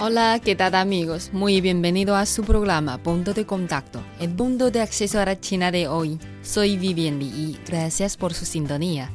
Hola, ¿qué tal amigos? Muy bienvenido a su programa Punto de Contacto, el punto de acceso a la China de hoy. Soy Vivian Li y gracias por su sintonía.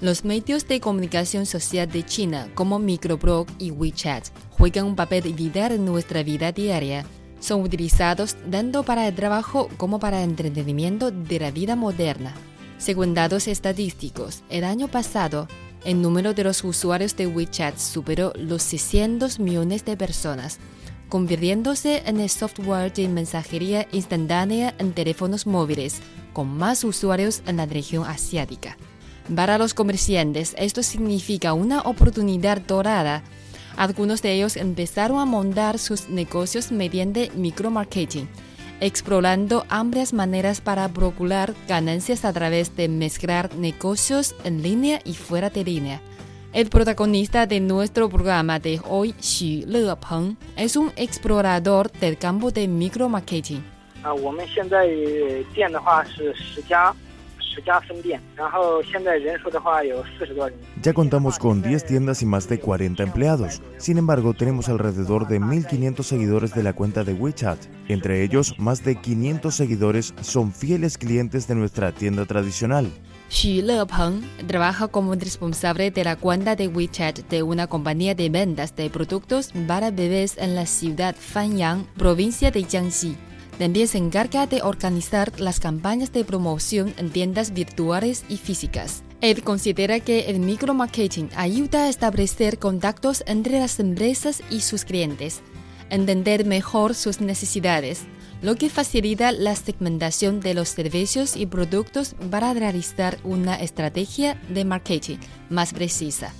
Los medios de comunicación social de China, como Microblog y WeChat, juegan un papel vital en nuestra vida diaria. Son utilizados tanto para el trabajo como para el entretenimiento de la vida moderna. Según datos estadísticos, el año pasado, el número de los usuarios de WeChat superó los 600 millones de personas, convirtiéndose en el software de mensajería instantánea en teléfonos móviles con más usuarios en la región asiática. Para los comerciantes, esto significa una oportunidad dorada. Algunos de ellos empezaron a montar sus negocios mediante micromarketing explorando amplias maneras para procurar ganancias a través de mezclar negocios en línea y fuera de línea. El protagonista de nuestro programa de hoy, Xu Lepeng, es un explorador del campo de micromarketing. Ya contamos con 10 tiendas y más de 40 empleados. Sin embargo, tenemos alrededor de 1.500 seguidores de la cuenta de WeChat. Entre ellos, más de 500 seguidores son fieles clientes de nuestra tienda tradicional. Xu Lepeng trabaja como responsable de la cuenta de WeChat de una compañía de ventas de productos para bebés en la ciudad Fanyang, provincia de Jiangxi. También se encarga de organizar las campañas de promoción en tiendas virtuales y físicas. Él considera que el micromarketing ayuda a establecer contactos entre las empresas y sus clientes, entender mejor sus necesidades, lo que facilita la segmentación de los servicios y productos para realizar una estrategia de marketing más precisa.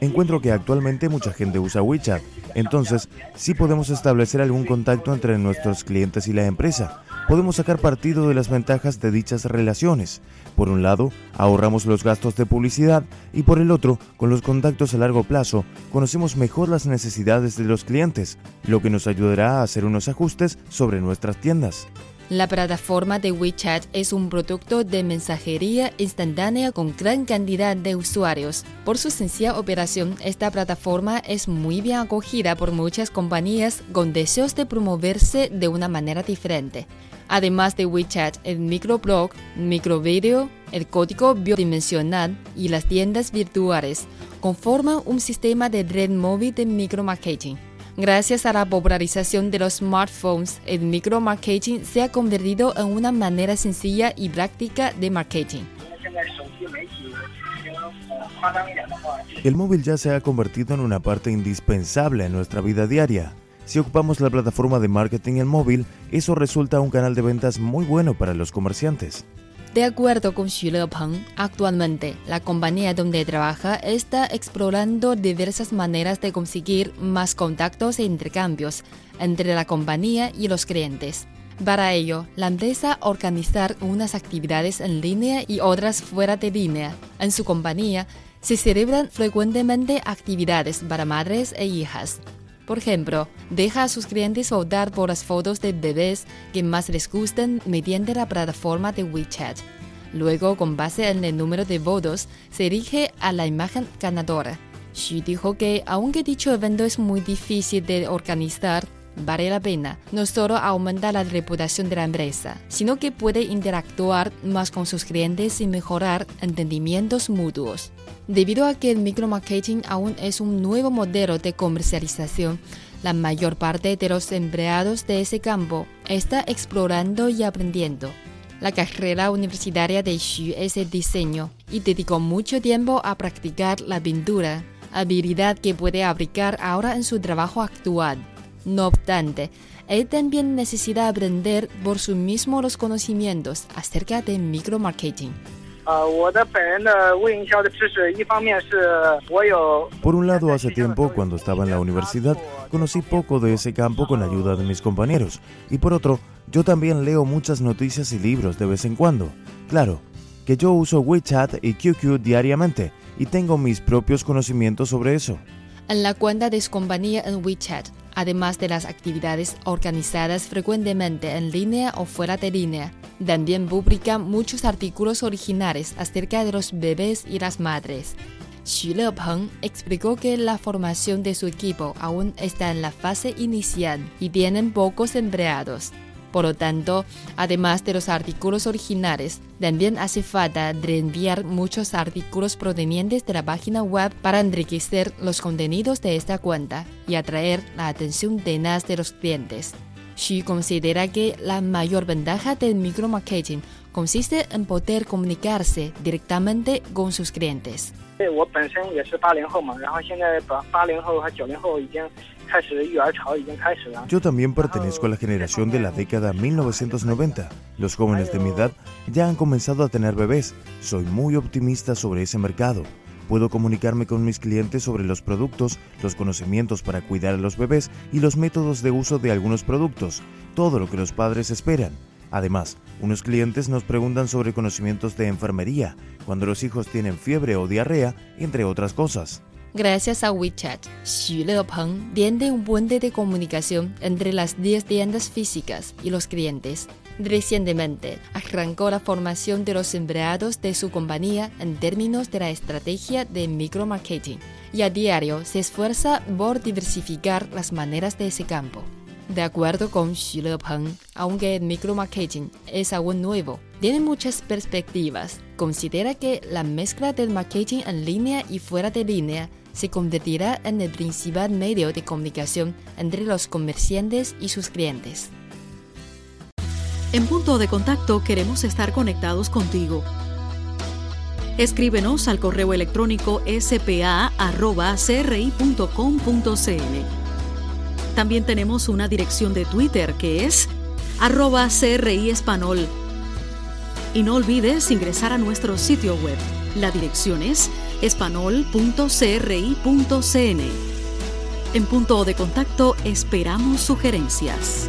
Encuentro que actualmente mucha gente usa WeChat, entonces sí podemos establecer algún contacto entre nuestros clientes y la empresa. Podemos sacar partido de las ventajas de dichas relaciones. Por un lado, ahorramos los gastos de publicidad y por el otro, con los contactos a largo plazo, conocemos mejor las necesidades de los clientes, lo que nos ayudará a hacer unos ajustes sobre nuestras tiendas. La plataforma de WeChat es un producto de mensajería instantánea con gran cantidad de usuarios. Por su sencilla operación, esta plataforma es muy bien acogida por muchas compañías con deseos de promoverse de una manera diferente. Además de WeChat, el microblog, microvideo, el código bidimensional y las tiendas virtuales conforman un sistema de red móvil de micromarketing. Gracias a la popularización de los smartphones, el micromarketing se ha convertido en una manera sencilla y práctica de marketing. El móvil ya se ha convertido en una parte indispensable en nuestra vida diaria. Si ocupamos la plataforma de marketing en móvil, eso resulta un canal de ventas muy bueno para los comerciantes. De acuerdo con Xu Lepeng, actualmente la compañía donde trabaja está explorando diversas maneras de conseguir más contactos e intercambios entre la compañía y los clientes. Para ello, la empresa organizar unas actividades en línea y otras fuera de línea. En su compañía se celebran frecuentemente actividades para madres e hijas. Por ejemplo, deja a sus clientes votar por las fotos de bebés que más les gusten mediante la plataforma de WeChat. Luego, con base en el número de votos, se elige a la imagen ganadora. Xu dijo que, aunque dicho evento es muy difícil de organizar, vale la pena. No solo aumenta la reputación de la empresa, sino que puede interactuar más con sus clientes y mejorar entendimientos mutuos. Debido a que el micromarketing aún es un nuevo modelo de comercialización, la mayor parte de los empleados de ese campo está explorando y aprendiendo. La carrera universitaria de Xu es el diseño y dedicó mucho tiempo a practicar la pintura, habilidad que puede aplicar ahora en su trabajo actual. No obstante, él también necesita aprender por sí mismo los conocimientos acerca de micromarketing. Por un lado, hace tiempo, cuando estaba en la universidad, conocí poco de ese campo con ayuda de mis compañeros. Y por otro, yo también leo muchas noticias y libros de vez en cuando. Claro, que yo uso WeChat y QQ diariamente y tengo mis propios conocimientos sobre eso. En la cuenta de su compañía en WeChat, además de las actividades organizadas frecuentemente en línea o fuera de línea, también publica muchos artículos originales acerca de los bebés y las madres. Xu Lepeng explicó que la formación de su equipo aún está en la fase inicial y tienen pocos empleados. Por lo tanto, además de los artículos originales, también hace falta reenviar muchos artículos provenientes de la página web para enriquecer los contenidos de esta cuenta y atraer la atención tenaz de los clientes. Xu considera que la mayor ventaja del micromarketing consiste en poder comunicarse directamente con sus clientes. Yo también pertenezco a la generación de la década 1990. Los jóvenes de mi edad ya han comenzado a tener bebés. Soy muy optimista sobre ese mercado. Puedo comunicarme con mis clientes sobre los productos, los conocimientos para cuidar a los bebés y los métodos de uso de algunos productos, todo lo que los padres esperan. Además, unos clientes nos preguntan sobre conocimientos de enfermería, cuando los hijos tienen fiebre o diarrea, entre otras cosas. Gracias a WeChat, Xu Lepeng tiende un puente de comunicación entre las 10 tiendas físicas y los clientes. Recientemente, arrancó la formación de los empleados de su compañía en términos de la estrategia de micromarketing y a diario se esfuerza por diversificar las maneras de ese campo. De acuerdo con Xu Lepeng, aunque el micromarketing es aún nuevo, tiene muchas perspectivas. Considera que la mezcla del marketing en línea y fuera de línea se convertirá en el principal medio de comunicación entre los comerciantes y sus clientes. En punto de contacto queremos estar conectados contigo. Escríbenos al correo electrónico spa.cri.com.cl. También tenemos una dirección de Twitter que es arroba CRI Y no olvides ingresar a nuestro sitio web. La dirección es espanol.cri.cn. En punto de contacto esperamos sugerencias.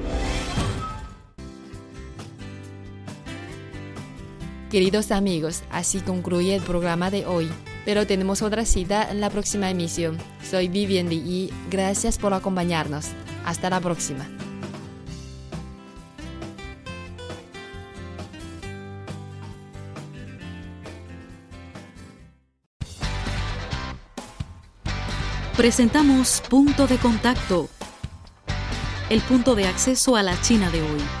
Queridos amigos, así concluye el programa de hoy. Pero tenemos otra cita en la próxima emisión. Soy Vivian Lee y gracias por acompañarnos. Hasta la próxima. Presentamos Punto de Contacto, el punto de acceso a la China de hoy.